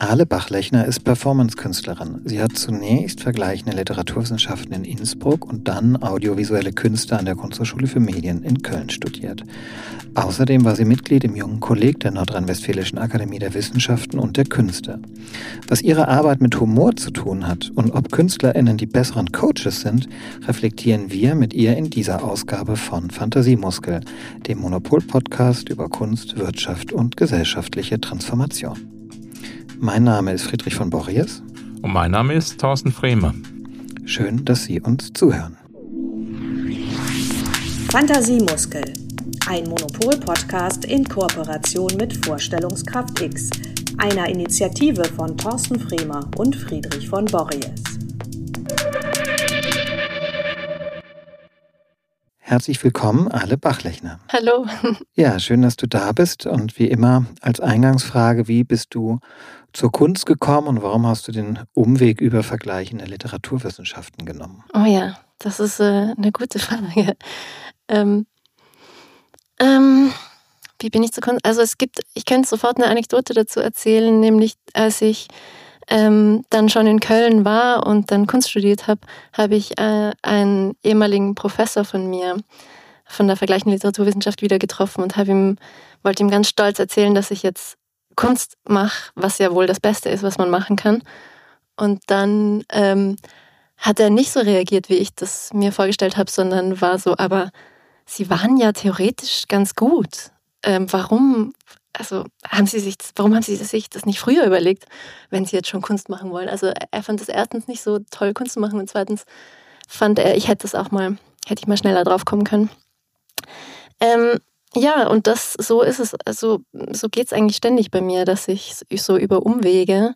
Ale Bachlechner ist Performance-Künstlerin. Sie hat zunächst vergleichende Literaturwissenschaften in Innsbruck und dann audiovisuelle Künste an der Kunsthochschule für Medien in Köln studiert. Außerdem war sie Mitglied im jungen Kolleg der Nordrhein-Westfälischen Akademie der Wissenschaften und der Künste. Was ihre Arbeit mit Humor zu tun hat und ob KünstlerInnen die besseren Coaches sind, reflektieren wir mit ihr in dieser Ausgabe von Fantasiemuskel, dem Monopol-Podcast über Kunst, Wirtschaft und gesellschaftliche Transformation. Mein Name ist Friedrich von Borries. Und mein Name ist Thorsten Frehme. Schön, dass Sie uns zuhören. Fantasiemuskel. Ein Monopol-Podcast in Kooperation mit Vorstellungskraft X, einer Initiative von Thorsten Fremer und Friedrich von Borries. Herzlich willkommen, Ale Bachlechner. Hallo. Ja, schön, dass du da bist. Und wie immer als Eingangsfrage, wie bist du zur Kunst gekommen und warum hast du den Umweg über vergleichende Literaturwissenschaften genommen? Oh ja, das ist äh, eine gute Frage. Ähm, ähm, wie bin ich zur Kunst? Also es gibt, ich könnte sofort eine Anekdote dazu erzählen, nämlich als ich ähm, dann schon in Köln war und dann Kunst studiert habe, habe ich äh, einen ehemaligen Professor von mir von der vergleichenden Literaturwissenschaft wieder getroffen und habe ihm wollte ihm ganz stolz erzählen, dass ich jetzt Kunst mache, was ja wohl das Beste ist, was man machen kann. Und dann ähm, hat er nicht so reagiert, wie ich das mir vorgestellt habe, sondern war so, aber Sie waren ja theoretisch ganz gut. Ähm, warum, also haben Sie sich, warum haben Sie sich das nicht früher überlegt, wenn Sie jetzt schon Kunst machen wollen? Also er fand es erstens nicht so toll, Kunst zu machen und zweitens fand er, ich hätte das auch mal, hätte ich mal schneller drauf kommen können. Ähm, ja, und das so ist es, also so geht es eigentlich ständig bei mir, dass ich so über Umwege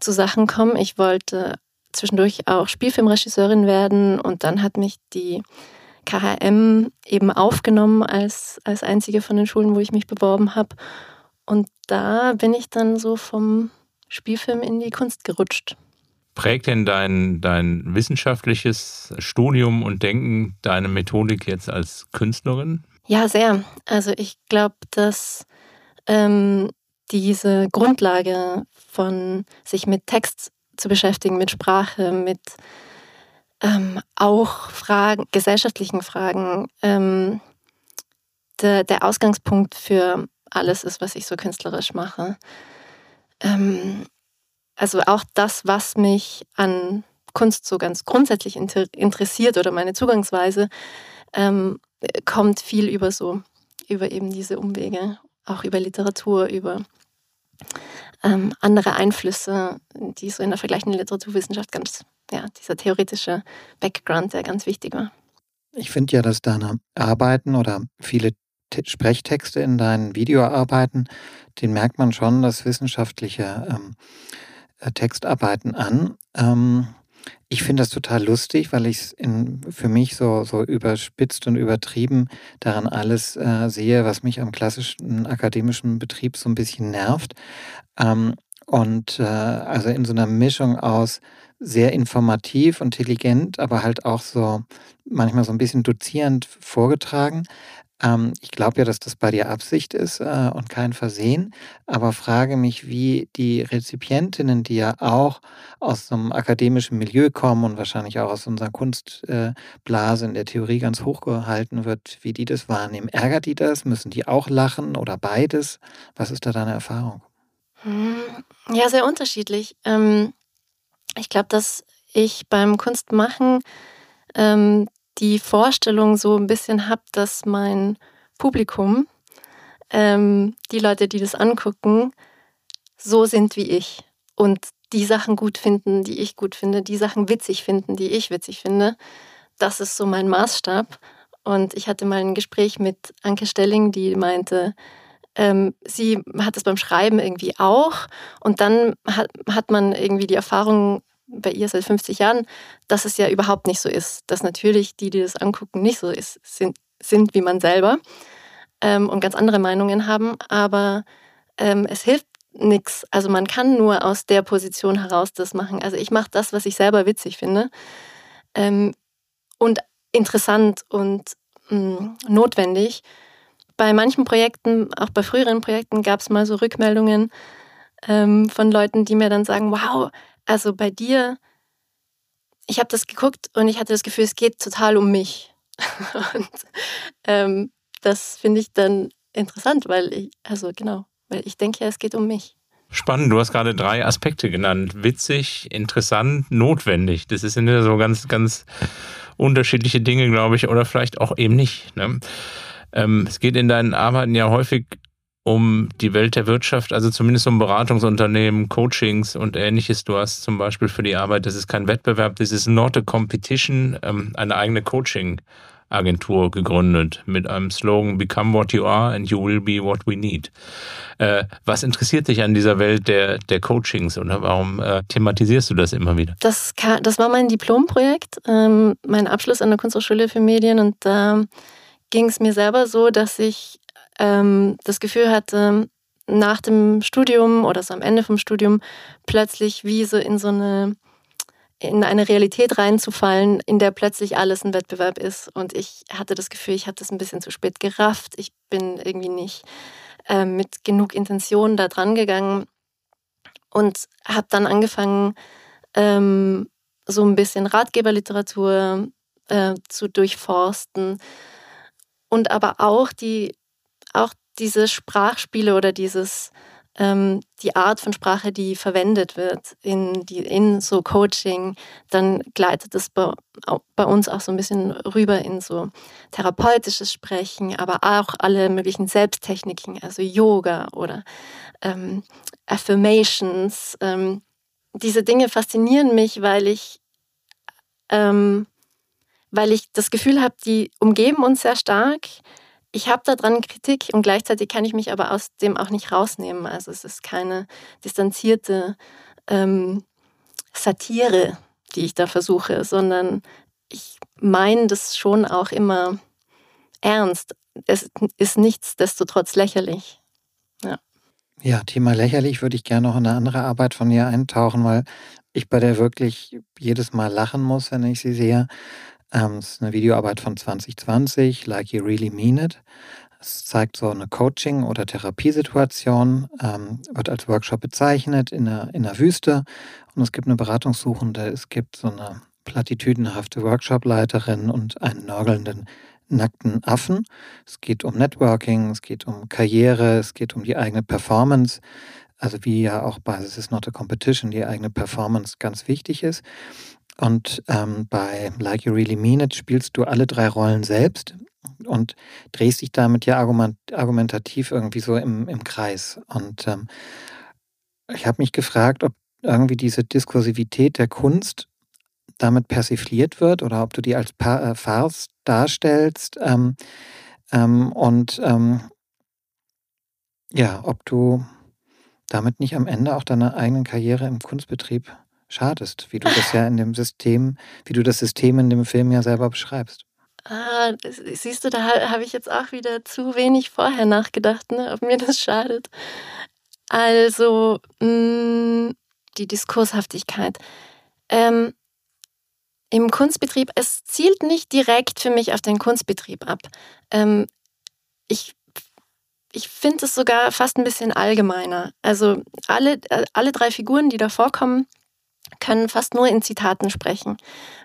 zu Sachen komme. Ich wollte zwischendurch auch Spielfilmregisseurin werden und dann hat mich die KHM eben aufgenommen als, als einzige von den Schulen, wo ich mich beworben habe. Und da bin ich dann so vom Spielfilm in die Kunst gerutscht. Prägt denn dein, dein wissenschaftliches Studium und Denken deine Methodik jetzt als Künstlerin? Ja, sehr. Also ich glaube, dass ähm, diese Grundlage von sich mit Text zu beschäftigen, mit Sprache, mit ähm, auch Fragen, gesellschaftlichen Fragen, ähm, der, der, Ausgangspunkt für alles ist, was ich so künstlerisch mache. Ähm, also auch das, was mich an Kunst so ganz grundsätzlich inter interessiert oder meine Zugangsweise, ähm, kommt viel über so, über eben diese Umwege, auch über Literatur, über ähm, andere Einflüsse, die so in der vergleichenden Literaturwissenschaft ganz, ja, dieser theoretische Background, der ganz wichtig war. Ich finde ja, dass deine Arbeiten oder viele Sprechtexte in deinen Videoarbeiten, den merkt man schon das wissenschaftliche ähm, äh, Textarbeiten an. Ähm, ich finde das total lustig, weil ich es für mich so, so überspitzt und übertrieben daran alles äh, sehe, was mich am klassischen akademischen Betrieb so ein bisschen nervt. Ähm, und äh, also in so einer Mischung aus sehr informativ intelligent, aber halt auch so manchmal so ein bisschen dozierend vorgetragen. Ähm, ich glaube ja, dass das bei dir Absicht ist äh, und kein Versehen, aber frage mich, wie die Rezipientinnen, die ja auch aus einem akademischen Milieu kommen und wahrscheinlich auch aus unserer Kunstblase äh, in der Theorie ganz hoch gehalten wird, wie die das wahrnehmen. Ärgert die das? Müssen die auch lachen oder beides? Was ist da deine Erfahrung? Hm, ja, sehr unterschiedlich. Ähm, ich glaube, dass ich beim Kunstmachen ähm, die Vorstellung so ein bisschen habe, dass mein Publikum, ähm, die Leute, die das angucken, so sind wie ich und die Sachen gut finden, die ich gut finde, die Sachen witzig finden, die ich witzig finde. Das ist so mein Maßstab. Und ich hatte mal ein Gespräch mit Anke Stelling, die meinte, ähm, sie hat es beim Schreiben irgendwie auch. Und dann hat, hat man irgendwie die Erfahrung bei ihr seit 50 Jahren, dass es ja überhaupt nicht so ist. Dass natürlich die, die das angucken, nicht so ist, sind, sind wie man selber ähm, und ganz andere Meinungen haben. Aber ähm, es hilft nichts. Also man kann nur aus der Position heraus das machen. Also ich mache das, was ich selber witzig finde ähm, und interessant und mh, mm, notwendig. Bei manchen Projekten, auch bei früheren Projekten, gab es mal so Rückmeldungen, ähm, von Leuten, die mir dann sagen, wow, also bei dir, ich habe das geguckt und ich hatte das Gefühl, es geht total um mich. und ähm, das finde ich dann interessant, weil ich, also genau, weil ich denke ja, es geht um mich. Spannend, du hast gerade drei Aspekte genannt. Witzig, interessant, notwendig. Das sind ja so ganz, ganz unterschiedliche Dinge, glaube ich, oder vielleicht auch eben nicht. Ne? Ähm, es geht in deinen Arbeiten ja häufig um die Welt der Wirtschaft, also zumindest um Beratungsunternehmen, Coachings und ähnliches. Du hast zum Beispiel für die Arbeit, das ist kein Wettbewerb, das ist not a competition, ähm, eine eigene Coaching. Agentur gegründet mit einem Slogan Become what you are and you will be what we need. Äh, was interessiert dich an dieser Welt der, der Coachings und warum äh, thematisierst du das immer wieder? Das, das war mein Diplomprojekt, ähm, mein Abschluss an der Kunsthochschule für Medien und da ging es mir selber so, dass ich ähm, das Gefühl hatte, nach dem Studium oder so am Ende vom Studium plötzlich wie so in so eine in eine Realität reinzufallen, in der plötzlich alles ein Wettbewerb ist. Und ich hatte das Gefühl, ich habe das ein bisschen zu spät gerafft. Ich bin irgendwie nicht äh, mit genug Intention da dran gegangen und habe dann angefangen, ähm, so ein bisschen Ratgeberliteratur äh, zu durchforsten und aber auch die auch diese Sprachspiele oder dieses ähm, die Art von Sprache, die verwendet wird in, die, in so Coaching, dann gleitet es bei, bei uns auch so ein bisschen rüber in so therapeutisches Sprechen, aber auch alle möglichen Selbsttechniken, also Yoga oder ähm, Affirmations. Ähm, diese Dinge faszinieren mich, weil ich ähm, weil ich das Gefühl habe, die umgeben uns sehr stark ich habe daran Kritik und gleichzeitig kann ich mich aber aus dem auch nicht rausnehmen. Also es ist keine distanzierte ähm, Satire, die ich da versuche, sondern ich meine das schon auch immer ernst. Es ist nichtsdestotrotz lächerlich. Ja. Ja, Thema lächerlich würde ich gerne noch in eine andere Arbeit von ihr eintauchen, weil ich bei der wirklich jedes Mal lachen muss, wenn ich sie sehe. Ähm, es ist eine Videoarbeit von 2020, Like You Really Mean It. Es zeigt so eine Coaching- oder Therapiesituation, ähm, wird als Workshop bezeichnet in der, in der Wüste. Und es gibt eine Beratungssuchende, es gibt so eine platitüdenhafte Workshopleiterin und einen nörgelnden nackten Affen. Es geht um Networking, es geht um Karriere, es geht um die eigene Performance. Also wie ja auch bei This is not a competition die eigene Performance ganz wichtig ist. Und ähm, bei Like You Really Mean It spielst du alle drei Rollen selbst und drehst dich damit ja argument argumentativ irgendwie so im, im Kreis. Und ähm, ich habe mich gefragt, ob irgendwie diese Diskursivität der Kunst damit persifliert wird oder ob du die als pa äh, Farce darstellst ähm, ähm, und ähm, ja, ob du damit nicht am Ende auch deiner eigenen Karriere im Kunstbetrieb schadest, wie du das ja in dem System, wie du das System in dem Film ja selber beschreibst. Ah, siehst du, da habe ich jetzt auch wieder zu wenig vorher nachgedacht, ne, ob mir das schadet. Also, mh, mm, die Diskurshaftigkeit. Ähm, Im Kunstbetrieb, es zielt nicht direkt für mich auf den Kunstbetrieb ab. Ähm, ich ich finde es sogar fast ein bisschen allgemeiner. Also alle, äh, alle drei Figuren, die da vorkommen, können fast nur in Zitaten sprechen.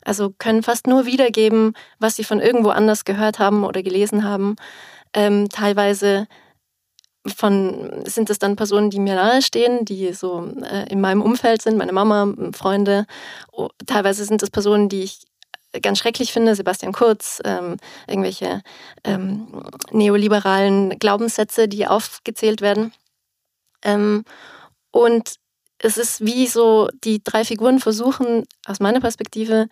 Also können fast nur wiedergeben, was sie von irgendwo anders gehört haben oder gelesen haben. Ähm, teilweise von, sind es dann Personen, die mir nahestehen, die so äh, in meinem Umfeld sind, meine Mama, Freunde. Teilweise sind es Personen, die ich ganz schrecklich finde, Sebastian Kurz, ähm, irgendwelche ähm, neoliberalen Glaubenssätze, die aufgezählt werden. Ähm, und es ist wie so, die drei Figuren versuchen aus meiner Perspektive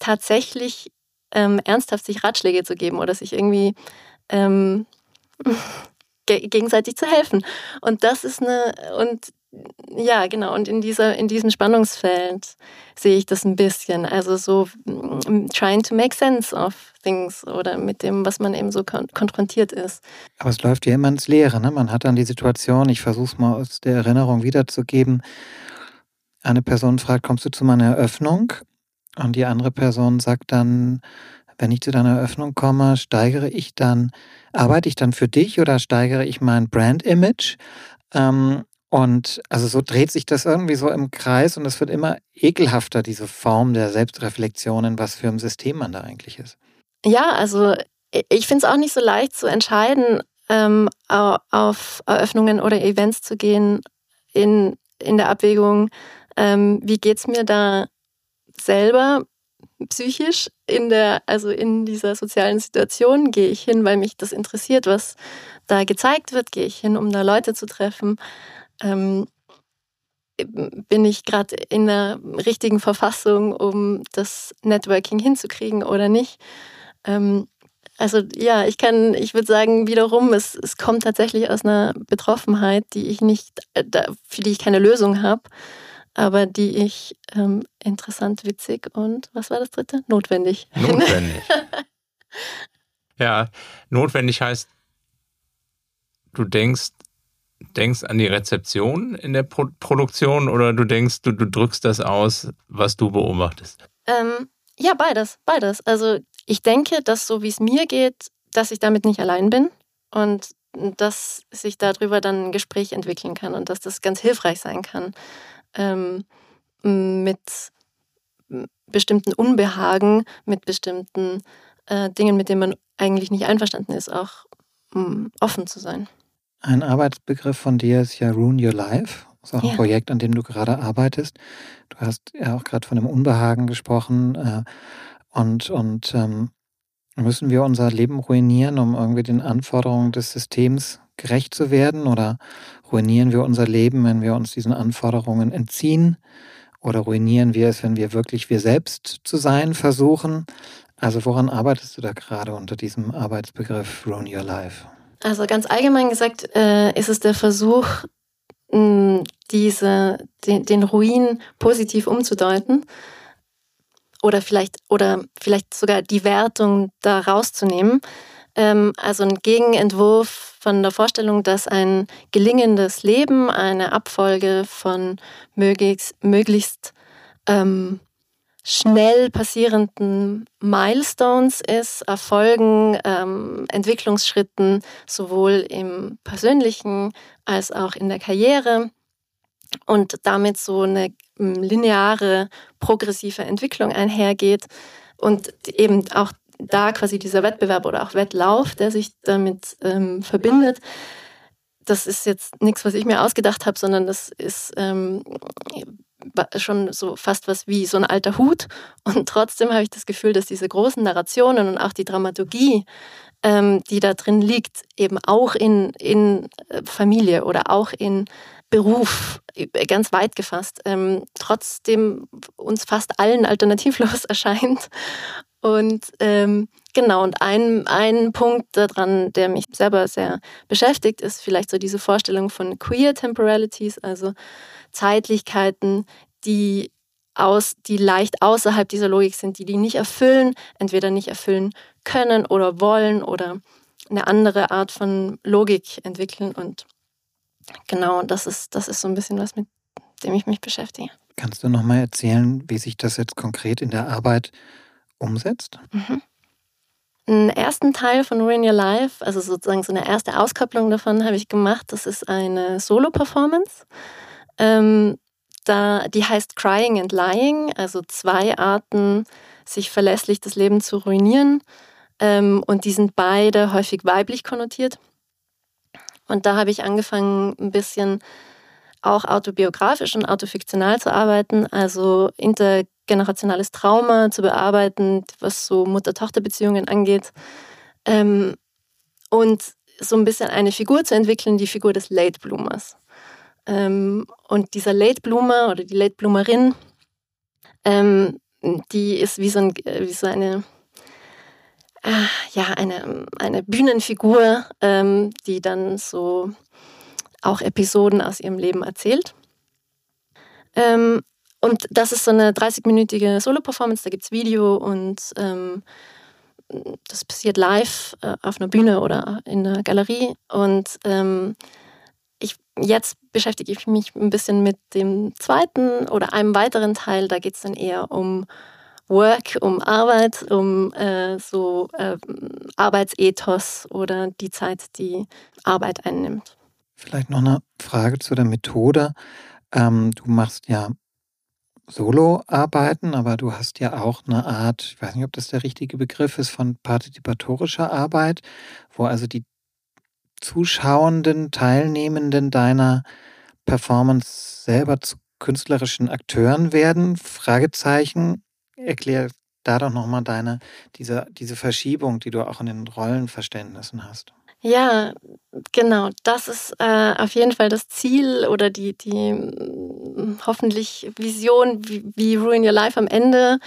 tatsächlich ähm, ernsthaft sich Ratschläge zu geben oder sich irgendwie ähm, gegenseitig zu helfen. Und das ist eine, und ja, genau. Und in, dieser, in diesem Spannungsfeld sehe ich das ein bisschen. Also so mm, trying to make sense of things oder mit dem, was man eben so kon konfrontiert ist. Aber es läuft ja immer ins Leere. Ne? Man hat dann die Situation, ich versuche es mal aus der Erinnerung wiederzugeben. Eine Person fragt, kommst du zu meiner Eröffnung? Und die andere Person sagt dann, wenn ich zu deiner Eröffnung komme, steigere ich dann, arbeite ich dann für dich oder steigere ich mein Brand-Image? Ähm, Und also so dreht sich das irgendwie so im Kreis und es wird immer ekelhafter, diese Form der Selbstreflexion, in was für ein System man da eigentlich ist. Ja, also ich finde es auch nicht so leicht zu entscheiden, ähm, auf Eröffnungen oder Events zu gehen in, in der Abwägung, ähm, wie geht es mir da selber psychisch in der, also in dieser sozialen Situation gehe ich hin, weil mich das interessiert, was da gezeigt wird, gehe ich hin, um da Leute zu treffen. Ähm, bin ich gerade in der richtigen Verfassung, um das Networking hinzukriegen oder nicht? Ähm, also ja, ich kann, ich würde sagen, wiederum, es, es kommt tatsächlich aus einer Betroffenheit, die ich nicht, äh, für die ich keine Lösung habe aber die ich ähm, interessant, witzig und was war das dritte? Notwendig. Notwendig. ja, notwendig heißt, du denkst, denkst an die Rezeption in der Pro Produktion oder du denkst, du, du drückst das aus, was du beobachtest? Ähm, ja, beides, beides. Also ich denke, dass so wie es mir geht, dass ich damit nicht allein bin und dass sich darüber dann ein Gespräch entwickeln kann und dass das ganz hilfreich sein kann ähm, mit bestimmten Unbehagen, mit bestimmten äh, Dingen, mit denen man eigentlich nicht einverstanden ist, auch um, offen zu sein. Ein Arbeitsbegriff von dir ist ja Ruin Your Life. Das ist auch ein ja. Projekt, an dem du gerade arbeitest. Du hast ja auch gerade von dem Unbehagen gesprochen. Äh, und und ähm, müssen wir unser Leben ruinieren, um irgendwie den Anforderungen des Systems gerecht zu werden? Oder ruinieren wir unser Leben, wenn wir uns diesen Anforderungen entziehen? Oder ruinieren wir es, wenn wir wirklich wir selbst zu sein versuchen? Also woran arbeitest du da gerade unter diesem Arbeitsbegriff Ruin Your Life? Also ganz allgemein gesagt äh, ist es der Versuch, mh, diese, den, den Ruin positiv umzudeuten oder vielleicht oder vielleicht sogar die Wertung da rauszunehmen. Ähm, also ein Gegenentwurf von der Vorstellung, dass ein gelingendes Leben eine Abfolge von möglichst, möglichst ähm, schnell passierenden Milestones ist, Erfolgen, ähm, Entwicklungsschritten, sowohl im persönlichen als auch in der Karriere und damit so eine lineare, progressive Entwicklung einhergeht und eben auch da quasi dieser Wettbewerb oder auch Wettlauf, der sich damit ähm, verbindet, das ist jetzt nichts, was ich mir ausgedacht habe, sondern das ist ähm, schon so fast was wie so ein alter Hut. Und trotzdem habe ich das Gefühl, dass diese großen Narrationen und auch die Dramaturgie, ähm, die da drin liegt, eben auch in, in äh, Familie oder auch in Beruf, äh, ganz weit gefasst, ähm, trotzdem uns fast allen alternativlos erscheint und ähm, genau, und ein, ein Punkt daran, der mich selber sehr beschäftigt, ist vielleicht so diese Vorstellung von Queer Temporalities, also Zeitlichkeiten, die aus, die leicht außerhalb dieser Logik sind, die die nicht erfüllen, entweder nicht erfüllen können oder wollen oder eine andere Art von Logik entwickeln. Und genau, das ist, das ist so ein bisschen was, mit dem ich mich beschäftige. Kannst du nochmal erzählen, wie sich das jetzt konkret in der Arbeit umsetzt? Mhm. Einen ersten Teil von Ruin Your Life, also sozusagen so eine erste Auskopplung davon, habe ich gemacht. Das ist eine Solo-Performance. Ähm, da, die heißt Crying and Lying, also zwei Arten, sich verlässlich das Leben zu ruinieren. Ähm, und die sind beide häufig weiblich konnotiert. Und da habe ich angefangen, ein bisschen auch autobiografisch und autofiktional zu arbeiten, also intergenerationales Trauma zu bearbeiten, was so Mutter-Tochter-Beziehungen angeht. Ähm, und so ein bisschen eine Figur zu entwickeln, die Figur des Late Bloomers. Ähm, und dieser Late Bloomer oder die Late Bloomerin, ähm, die ist wie so, ein, wie so eine, äh, ja, eine, eine Bühnenfigur, ähm, die dann so auch Episoden aus ihrem Leben erzählt. Und das ist so eine 30-minütige Solo-Performance, da gibt es Video und ähm, das passiert live äh, auf einer Bühne oder in der Galerie. Und ähm, ich, jetzt beschäftige ich mich ein bisschen mit dem zweiten oder einem weiteren Teil. Da geht es dann eher um Work, um Arbeit, um äh, so äh, Arbeitsethos oder die Zeit, die Arbeit einnimmt. Vielleicht noch eine Frage zu der Methode. Ähm, du machst ja Solo-Arbeiten, aber du hast ja auch eine Art, ich weiß nicht, ob das der richtige Begriff ist, von partizipatorischer Arbeit, wo also die Zuschauenden, Teilnehmenden deiner Performance selber zu künstlerischen Akteuren werden? Fragezeichen. Erklär da doch nochmal deine, diese, diese Verschiebung, die du auch in den Rollenverständnissen hast. Ja, genau. Das ist äh, auf jeden Fall das Ziel oder die, die hm, hoffentlich Vision, wie, wie Ruin Your Life am Ende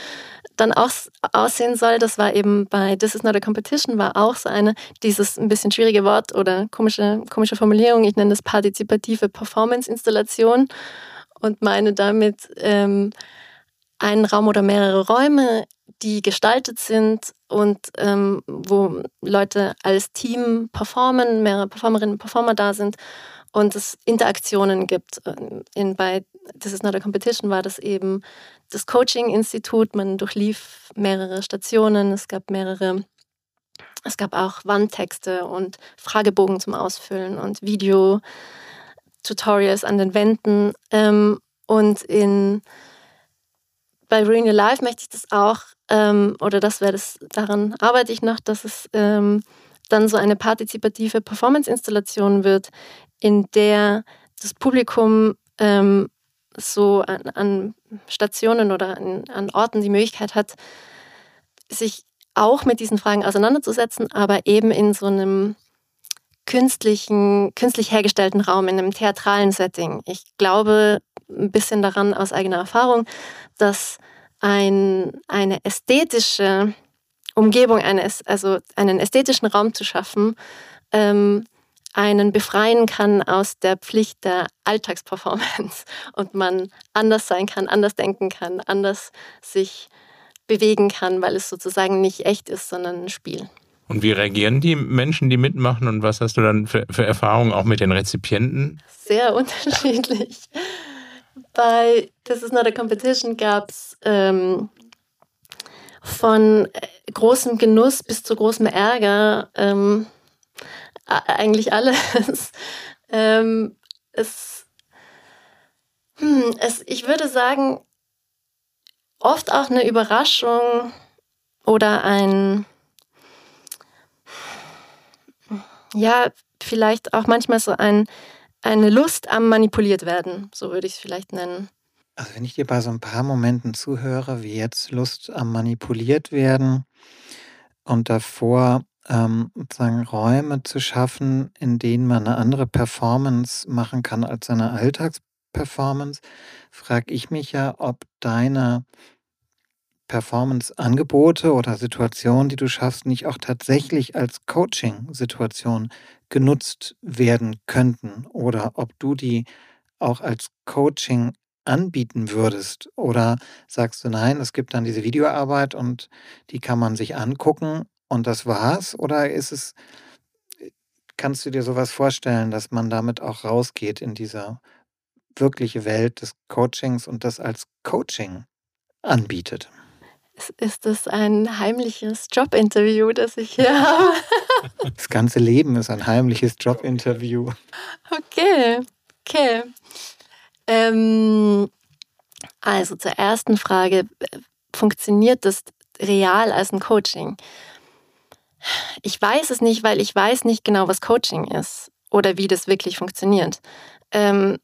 dann auch aussehen soll. Das war eben bei This is not a competition, war auch so eine, dieses ein bisschen schwierige Wort oder komische, komische Formulierung. Ich nenne das partizipative Performance-Installation und meine damit ähm, einen Raum oder mehrere Räume, die gestaltet sind und ähm, wo Leute als Team performen, mehrere Performerinnen und Performer da sind und es Interaktionen gibt. Ähm, in, bei This is not a competition war das eben das Coaching-Institut. Man durchlief mehrere Stationen, es gab mehrere, es gab auch Wandtexte und Fragebogen zum Ausfüllen und Video-Tutorials an den Wänden. Ähm, und in bei Ruin Your Life möchte ich das auch, ähm, oder das wäre das, daran arbeite ich noch, dass es ähm, dann so eine partizipative Performance-Installation wird, in der das Publikum ähm, so an, an, Stationen oder an, an Orten die Möglichkeit hat, sich auch mit diesen Fragen auseinanderzusetzen, aber eben in so einem künstlichen, künstlich hergestellten Raum, in einem theatralen Setting. Ich glaube ein bisschen daran aus eigener Erfahrung, dass ein, eine ästhetische Umgebung, eines, also einen ästhetischen Raum zu schaffen, ähm, einen befreien kann aus der Pflicht der Alltagsperformance und man anders sein kann, anders denken kann, anders sich bewegen kann, weil es sozusagen nicht echt ist, sondern ein Spiel. Und wie reagieren die Menschen, die mitmachen und was hast du dann für, für Erfahrungen auch mit den Rezipienten? Sehr unterschiedlich. Bei This is not a competition gab es ähm, von äh, großem Genuss bis zu großem Ärger ähm, eigentlich alles. ähm, es, hm, es, ich würde sagen, oft auch eine Überraschung oder ein, ja, vielleicht auch manchmal so ein, eine Lust am manipuliert werden, so würde ich es vielleicht nennen. Also wenn ich dir bei so ein paar Momenten zuhöre, wie jetzt Lust am manipuliert werden und davor ähm, sozusagen Räume zu schaffen, in denen man eine andere Performance machen kann als seine Alltagsperformance, frage ich mich ja, ob deine Performance-Angebote oder Situationen, die du schaffst, nicht auch tatsächlich als Coaching-Situation genutzt werden könnten? Oder ob du die auch als Coaching anbieten würdest? Oder sagst du nein, es gibt dann diese Videoarbeit und die kann man sich angucken und das war's? Oder ist es kannst du dir sowas vorstellen, dass man damit auch rausgeht in diese wirkliche Welt des Coachings und das als Coaching anbietet? Ist das ein heimliches Jobinterview, das ich hier habe. Das ganze Leben ist ein heimliches Jobinterview. Okay, okay. Ähm, also zur ersten Frage, funktioniert das real als ein Coaching? Ich weiß es nicht, weil ich weiß nicht genau, was Coaching ist oder wie das wirklich funktioniert. Ähm,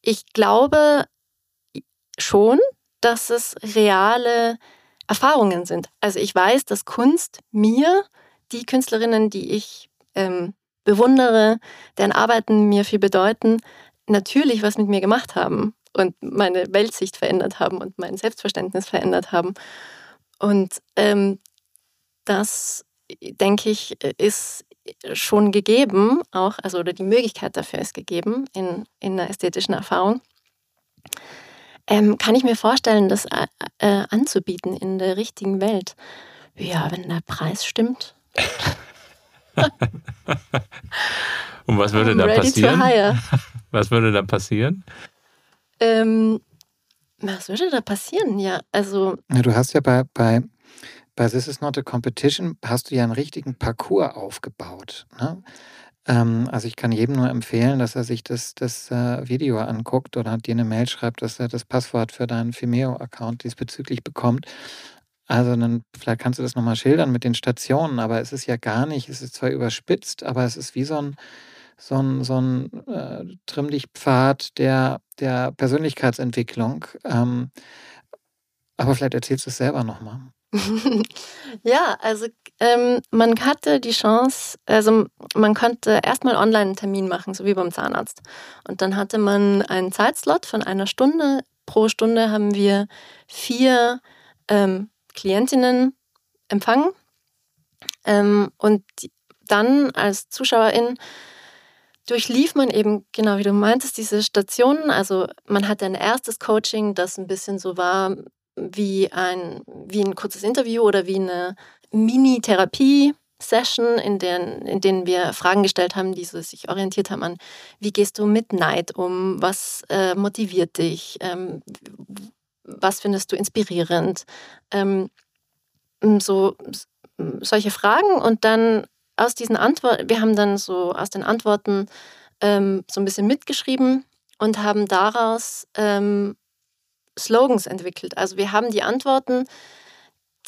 ich glaube schon, dass es reale Erfahrungen sind. Also ich weiß, dass Kunst mir, die Künstlerinnen, die ich ähm, bewundere, deren Arbeiten mir viel bedeuten, natürlich was mit mir gemacht haben und meine Weltsicht verändert haben und mein Selbstverständnis verändert haben. Und ähm, das, denke ich, ist schon gegeben, auch, also oder die Möglichkeit dafür ist gegeben in, in einer ästhetischen Erfahrung ähm, kann ich mir vorstellen, das äh, äh, anzubieten in der richtigen Welt. Ja, wenn der Preis stimmt. Und was würde I'm da passieren? Was würde da passieren? Ähm, was würde da passieren? Ja, also. Ja, du hast ja bei, bei, bei This is not a competition, hast du ja einen richtigen Parcours aufgebaut. Ne? Ähm, also ich kann jedem nur empfehlen, dass er sich das, das äh, Video anguckt oder dir eine Mail schreibt, dass er das Passwort für deinen Vimeo-Account diesbezüglich bekommt. Also dann, vielleicht kannst du das nochmal schildern mit den Stationen, aber es ist ja gar nicht, es ist zwar überspitzt, aber es ist wie so ein, so ein, so ein äh, Trimm-dich-Pfad der, der Persönlichkeitsentwicklung. Ähm, aber vielleicht erzählst du es selber nochmal. ja, also ähm, man hatte die Chance, also man konnte erstmal online einen Termin machen, so wie beim Zahnarzt. Und dann hatte man einen Zeitslot von einer Stunde. Pro Stunde haben wir vier ähm, Klientinnen empfangen. Ähm, und dann als Zuschauerin durchlief man eben, genau wie du meintest, diese Stationen. Also man hatte ein erstes Coaching, das ein bisschen so war wie ein, wie ein kurzes Interview oder wie eine Mini-Therapie. Session, in denen, in denen wir Fragen gestellt haben, die so sich orientiert haben an, wie gehst du mit Neid um, was äh, motiviert dich, ähm, was findest du inspirierend, ähm, so solche Fragen und dann aus diesen Antworten, wir haben dann so aus den Antworten ähm, so ein bisschen mitgeschrieben und haben daraus ähm, Slogans entwickelt. Also wir haben die Antworten,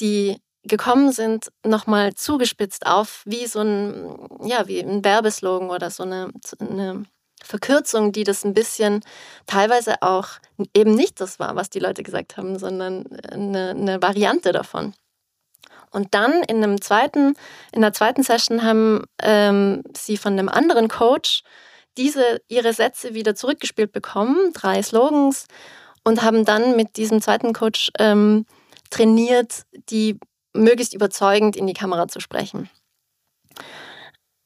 die gekommen sind, nochmal zugespitzt auf wie so ein, ja, wie ein Werbeslogan oder so eine, eine Verkürzung, die das ein bisschen teilweise auch eben nicht das war, was die Leute gesagt haben, sondern eine, eine Variante davon. Und dann in einem zweiten, in der zweiten Session haben ähm, sie von einem anderen Coach diese ihre Sätze wieder zurückgespielt bekommen, drei Slogans und haben dann mit diesem zweiten Coach ähm, trainiert, die möglichst überzeugend in die Kamera zu sprechen.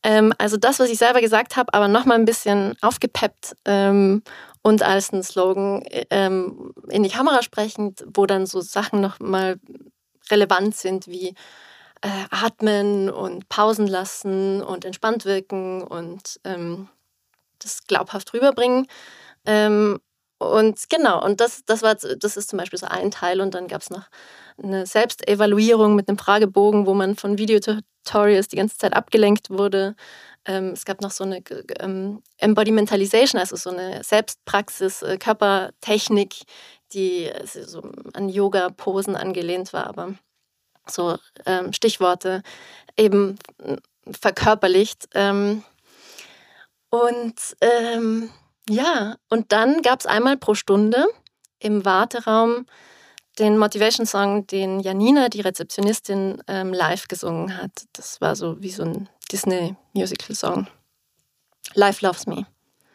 Ähm, also das, was ich selber gesagt habe, aber nochmal ein bisschen aufgepeppt ähm, und als ein Slogan ähm, in die Kamera sprechend, wo dann so Sachen nochmal relevant sind wie äh, atmen und Pausen lassen und entspannt wirken und ähm, das glaubhaft rüberbringen. Ähm, und genau, und das, das, war, das ist zum Beispiel so ein Teil. Und dann gab es noch eine Selbstevaluierung mit einem Fragebogen, wo man von Videotutorials die ganze Zeit abgelenkt wurde. Ähm, es gab noch so eine ähm, Embodimentalization, also so eine Selbstpraxis, äh, Körpertechnik, die also so an Yoga-Posen angelehnt war, aber so ähm, Stichworte eben verkörperlicht. Ähm, und ähm, ja, und dann gab es einmal pro Stunde im Warteraum den Motivation Song, den Janina, die Rezeptionistin, ähm, live gesungen hat. Das war so wie so ein Disney-Musical-Song. Life Loves Me.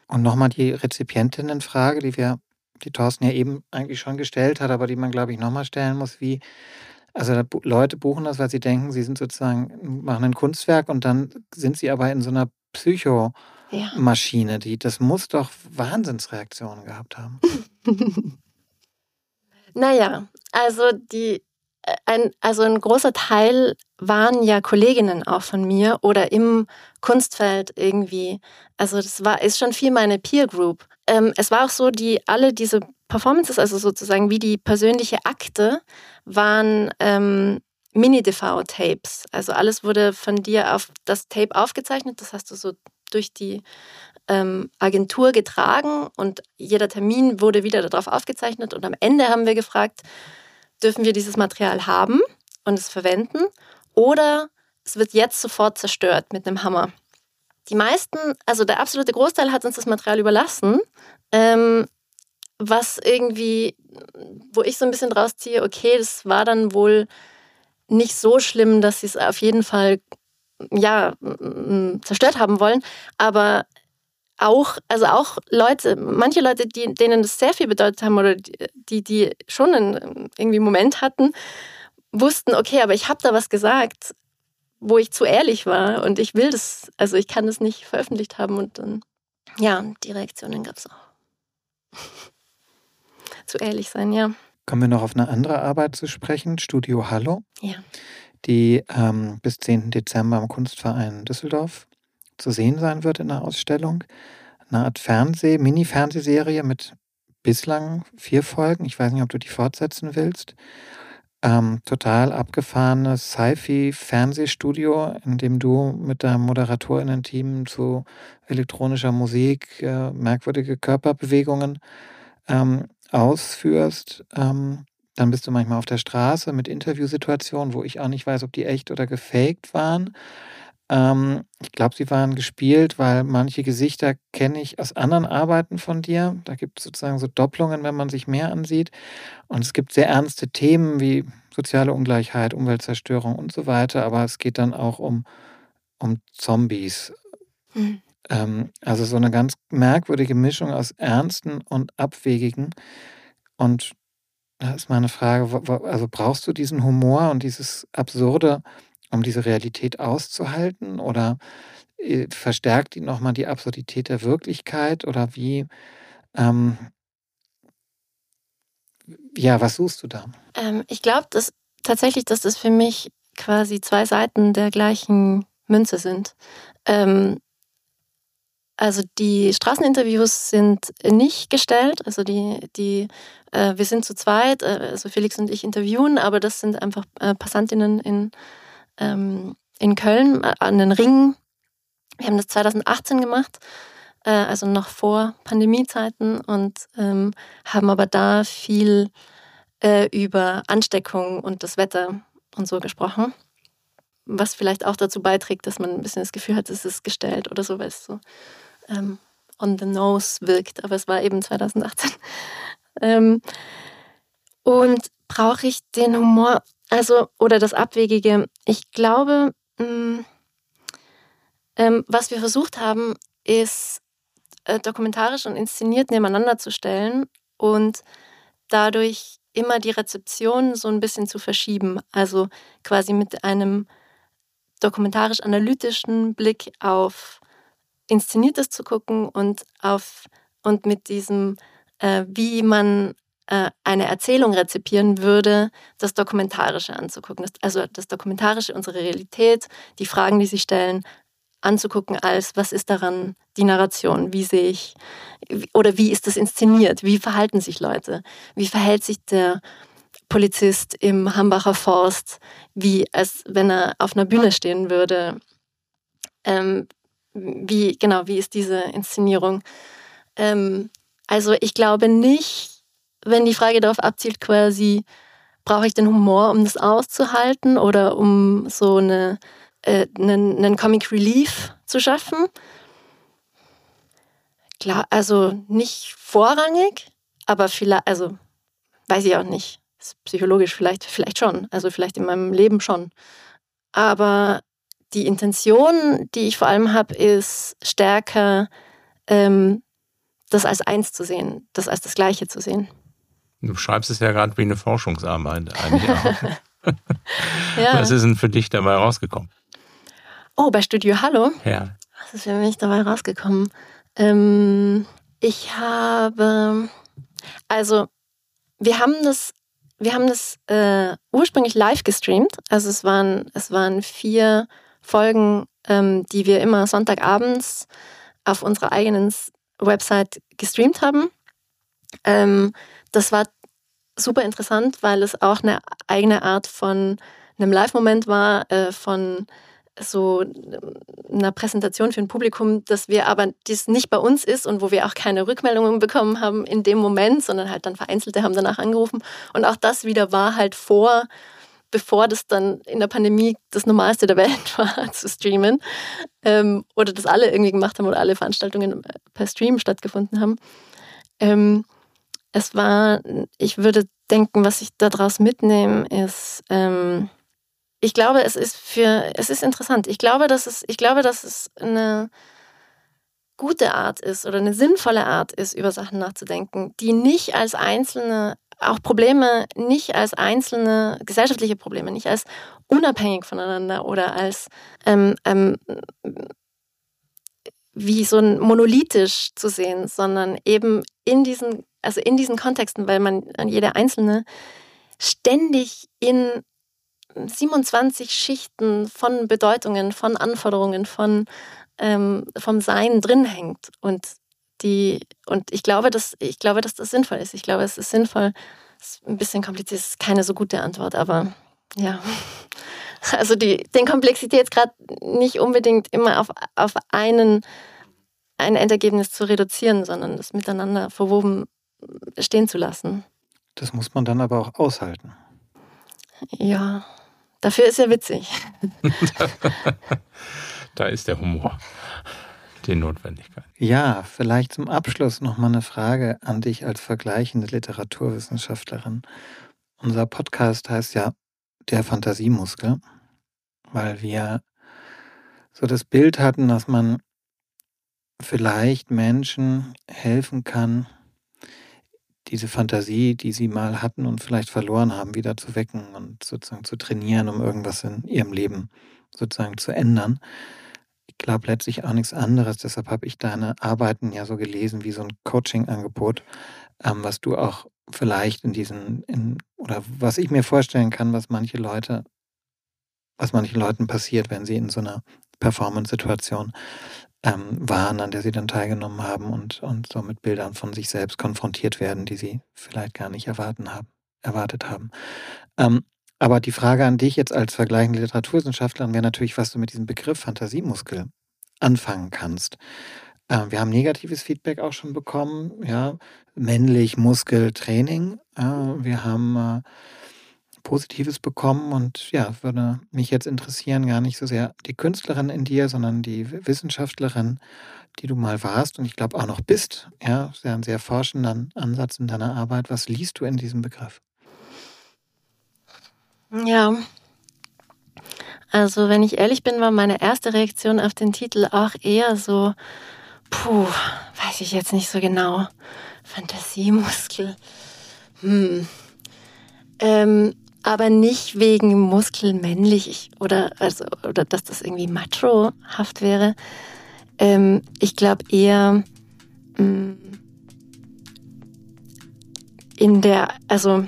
Und nochmal die Rezipientinnenfrage, die wir, die Thorsten ja eben eigentlich schon gestellt hat, aber die man, glaube ich, nochmal stellen muss, wie, also Leute buchen das, weil sie denken, sie sind sozusagen, machen ein Kunstwerk und dann sind sie aber in so einer Psycho- ja. Maschine, die, das muss doch Wahnsinnsreaktionen gehabt haben. naja, also die, äh, ein, also ein großer Teil waren ja Kolleginnen auch von mir oder im Kunstfeld irgendwie. Also das war, ist schon viel meine Peer Group. Ähm, es war auch so, die alle diese Performances, also sozusagen wie die persönliche Akte, waren ähm, Mini-DV-Tapes. Also alles wurde von dir auf das Tape aufgezeichnet. Das hast du so durch die ähm, Agentur getragen und jeder Termin wurde wieder darauf aufgezeichnet. Und am Ende haben wir gefragt, dürfen wir dieses Material haben und es verwenden oder es wird jetzt sofort zerstört mit einem Hammer. Die meisten, also der absolute Großteil hat uns das Material überlassen, ähm, was irgendwie, wo ich so ein bisschen draus ziehe, okay, das war dann wohl nicht so schlimm, dass sie es auf jeden Fall ja, zerstört haben wollen. Aber auch, also auch Leute, manche Leute, die, denen das sehr viel bedeutet haben oder die, die schon einen irgendwie Moment hatten, wussten, okay, aber ich habe da was gesagt, wo ich zu ehrlich war und ich will das, also ich kann das nicht veröffentlicht haben und dann, ja, die Reaktionen gab es auch. zu ehrlich sein, ja. Kommen wir noch auf eine andere Arbeit zu sprechen, Studio Hallo. Ja die ähm, bis 10. Dezember im Kunstverein Düsseldorf zu sehen sein wird in der Ausstellung. Eine Art Fernseh-, Mini-Fernsehserie mit bislang vier Folgen. Ich weiß nicht, ob du die fortsetzen willst. ähm, total abgefahrenes Sci-Fi-Fernsehstudio, in dem du mit deinem ModeratorInnen-Team zu elektronischer Musik äh, merkwürdige Körperbewegungen ähm, ausführst. Ähm, dann bist du manchmal auf der Straße mit Interviewsituationen, wo ich auch nicht weiß, ob die echt oder gefaked waren. Ähm, ich glaube, sie waren gespielt, weil manche Gesichter kenne ich aus anderen Arbeiten von dir. Da gibt es sozusagen so Doppelungen, wenn man sich mehr ansieht. Und es gibt sehr ernste Themen wie soziale Ungleichheit, Umweltzerstörung und so weiter. Aber es geht dann auch um, um Zombies. Mhm. Ähm, also so eine ganz merkwürdige Mischung aus Ernsten und Abwegigen. Und da ist meine Frage, also brauchst du diesen Humor und dieses Absurde, um diese Realität auszuhalten? Oder äh, verstärkt die nochmal die Absurdität der Wirklichkeit? Oder wie, ähm, ja, was suchst du da? Ähm, ich glaube dass tatsächlich, dass das für mich quasi zwei Seiten der gleichen Münze sind. Ähm, also die Straßeninterviews sind nicht gestellt, also die, die äh, wir sind zu zweit, äh, also Felix und ich interviewen, aber das sind einfach äh, Passantinnen in ähm, in Köln äh, an den Ringen. Wir haben das 2018 gemacht, äh, also noch vor Pandemiezeiten und ähm, haben aber da viel äh, über Ansteckung und das Wetter und so gesprochen. Was vielleicht auch dazu beiträgt, dass man ein bisschen das Gefühl hat, es ist gestellt oder so, weil es so ähm, on the nose wirkt. Aber es war eben 2018. ähm, und brauche ich den Humor? Also, oder das Abwegige. Ich glaube, mm, ähm, was wir versucht haben, ist äh, dokumentarisch und inszeniert nebeneinander zu stellen und dadurch immer die Rezeption so ein bisschen zu verschieben. Also quasi mit einem dokumentarisch-analytischen Blick auf Inszeniertes zu gucken und auf und mit diesem, äh, wie man äh, eine Erzählung rezipieren würde, das Dokumentarische anzugucken. Also das Dokumentarische, unsere Realität, die Fragen, die sie stellen, anzugucken als, was ist daran die Narration, wie sehe ich, oder wie ist das inszeniert, wie verhalten sich Leute, wie verhält sich der Polizist im Hambacher Forst, wie als wenn er auf einer Bühne stehen würde. Ähm, wie, genau, wie ist diese Inszenierung? Ähm, also ich glaube nicht, wenn die Frage darauf abzielt, quasi, brauche ich den Humor, um das auszuhalten oder um so eine, äh, einen, einen Comic Relief zu schaffen? Klar, also nicht vorrangig, aber vielleicht, also weiß ich auch nicht. Psychologisch vielleicht, vielleicht schon, also vielleicht in meinem Leben schon. Aber die Intention, die ich vor allem habe, ist stärker, ähm, das als eins zu sehen, das als das Gleiche zu sehen. Du schreibst es ja gerade wie eine Forschungsarbeit eigentlich auch. ja. Was ist denn für dich dabei rausgekommen? Oh, bei Studio Hallo? Ja. Was ist für mich dabei rausgekommen? Ähm, ich habe, also wir haben das, wir haben das äh, ursprünglich live gestreamt. Also es waren, es waren vier Folgen, ähm, die wir immer Sonntagabends auf unserer eigenen Website gestreamt haben. Ähm, das war super interessant, weil es auch eine eigene Art von einem Live-Moment war, äh, von so ähm, einer Präsentation für ein Publikum, dass wir aber das nicht bei uns ist und wo wir auch keine Rückmeldungen bekommen haben in dem Moment, sondern halt dann Vereinzelte haben danach angerufen. Und auch das wieder war halt vor, bevor das dann in der Pandemie das Normalste der Welt war, zu streamen. Ähm, oder das alle irgendwie gemacht haben oder alle Veranstaltungen per Stream stattgefunden haben. Ähm, es war, ich würde denken, was ich daraus mitnehme, ist, ähm, ich glaube, es ist für, es ist interessant. Ich glaube, dass es, ich glaube, dass es eine gute Art ist oder eine sinnvolle Art ist, über Sachen nachzudenken, die nicht als einzelne, auch Probleme nicht als einzelne gesellschaftliche Probleme, nicht als unabhängig voneinander oder als ähm, ähm, wie so ein monolithisch zu sehen, sondern eben in diesen also in diesen Kontexten, weil man jeder Einzelne ständig in 27 Schichten von Bedeutungen, von Anforderungen, von ähm, vom Sein drin hängt. Und die, und ich glaube, dass, ich glaube, dass das sinnvoll ist. Ich glaube, es ist sinnvoll, Das ist ein bisschen kompliziert, das ist keine so gute Antwort, aber ja. Also die, den Komplexitätsgrad nicht unbedingt immer auf, auf einen, ein Endergebnis zu reduzieren, sondern das miteinander verwoben stehen zu lassen. Das muss man dann aber auch aushalten. Ja, dafür ist er witzig. da ist der Humor, die Notwendigkeit. Ja, vielleicht zum Abschluss noch mal eine Frage an dich als vergleichende Literaturwissenschaftlerin. Unser Podcast heißt ja der Fantasiemuskel, weil wir so das Bild hatten, dass man vielleicht Menschen helfen kann, diese Fantasie, die sie mal hatten und vielleicht verloren haben, wieder zu wecken und sozusagen zu trainieren, um irgendwas in ihrem Leben sozusagen zu ändern. Ich glaube letztlich auch nichts anderes. Deshalb habe ich deine Arbeiten ja so gelesen wie so ein Coaching-Angebot, ähm, was du auch vielleicht in diesen, in, oder was ich mir vorstellen kann, was manche Leute, was manchen Leuten passiert, wenn sie in so einer Performance-Situation ähm, waren, an der sie dann teilgenommen haben und, und so mit Bildern von sich selbst konfrontiert werden, die sie vielleicht gar nicht erwarten haben, erwartet haben. Ähm, aber die Frage an dich jetzt als vergleichende Literaturwissenschaftlerin wäre natürlich, was du mit diesem Begriff Fantasiemuskel anfangen kannst. Äh, wir haben negatives Feedback auch schon bekommen, ja, männlich Muskeltraining. Äh, wir haben äh, Positives bekommen und ja, würde mich jetzt interessieren, gar nicht so sehr die Künstlerin in dir, sondern die Wissenschaftlerin, die du mal warst und ich glaube auch noch bist. Ja, sehr ein sehr forschender Ansatz in deiner Arbeit. Was liest du in diesem Begriff? Ja. Also, wenn ich ehrlich bin, war meine erste Reaktion auf den Titel auch eher so, puh, weiß ich jetzt nicht so genau. Fantasiemuskel. Hm. Ähm, aber nicht wegen muskelmännlich oder, also, oder dass das irgendwie machohaft wäre. Ähm, ich glaube eher mh, mm, in der, also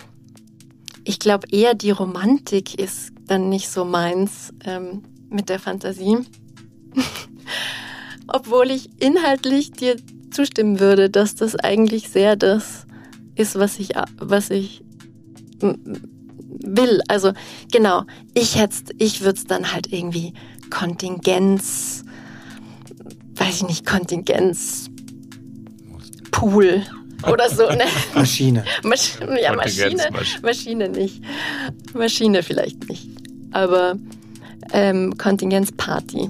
ich glaube eher die Romantik ist dann nicht so meins ähm, mit der Fantasie. Obwohl ich inhaltlich dir zustimmen würde, dass das eigentlich sehr das ist, was ich, was ich will. Also genau, ich hätte, ich würde es dann halt irgendwie Kontingenz, weiß ich nicht, Kontingenz, Pool oder so. Ne? Maschine. Masch ja, Maschine, Maschine nicht. Maschine vielleicht nicht. Aber ähm, Kontingenzparty.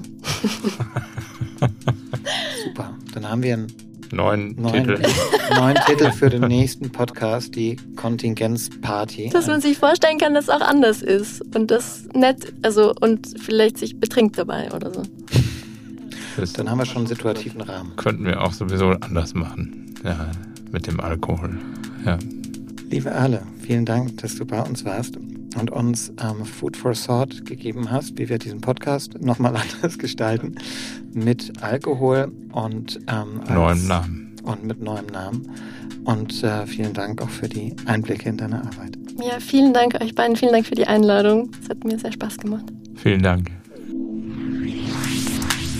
Super. Dann haben wir einen neuen, neuen Titel. neuen Titel für den nächsten Podcast, die Kontingenzparty. Dass man sich vorstellen kann, dass es auch anders ist und das nett, also und vielleicht sich betrinkt dabei oder so. Das Dann haben wir schon einen situativen Rahmen. Könnten wir auch sowieso anders machen. Ja, mit dem Alkohol. Ja. Liebe Alle, vielen Dank, dass du bei uns warst und uns ähm, Food for Thought gegeben hast, wie wir diesen Podcast nochmal anders gestalten, mit Alkohol und ähm, neuem Namen. Und mit neuem Namen. Und äh, vielen Dank auch für die Einblicke in deine Arbeit. Ja, vielen Dank euch beiden, vielen Dank für die Einladung. Es hat mir sehr Spaß gemacht. Vielen Dank.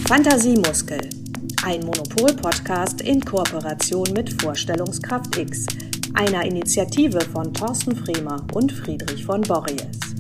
Fantasiemuskel. Ein Monopol-Podcast in Kooperation mit Vorstellungskraft X einer Initiative von Thorsten Fremer und Friedrich von Borries.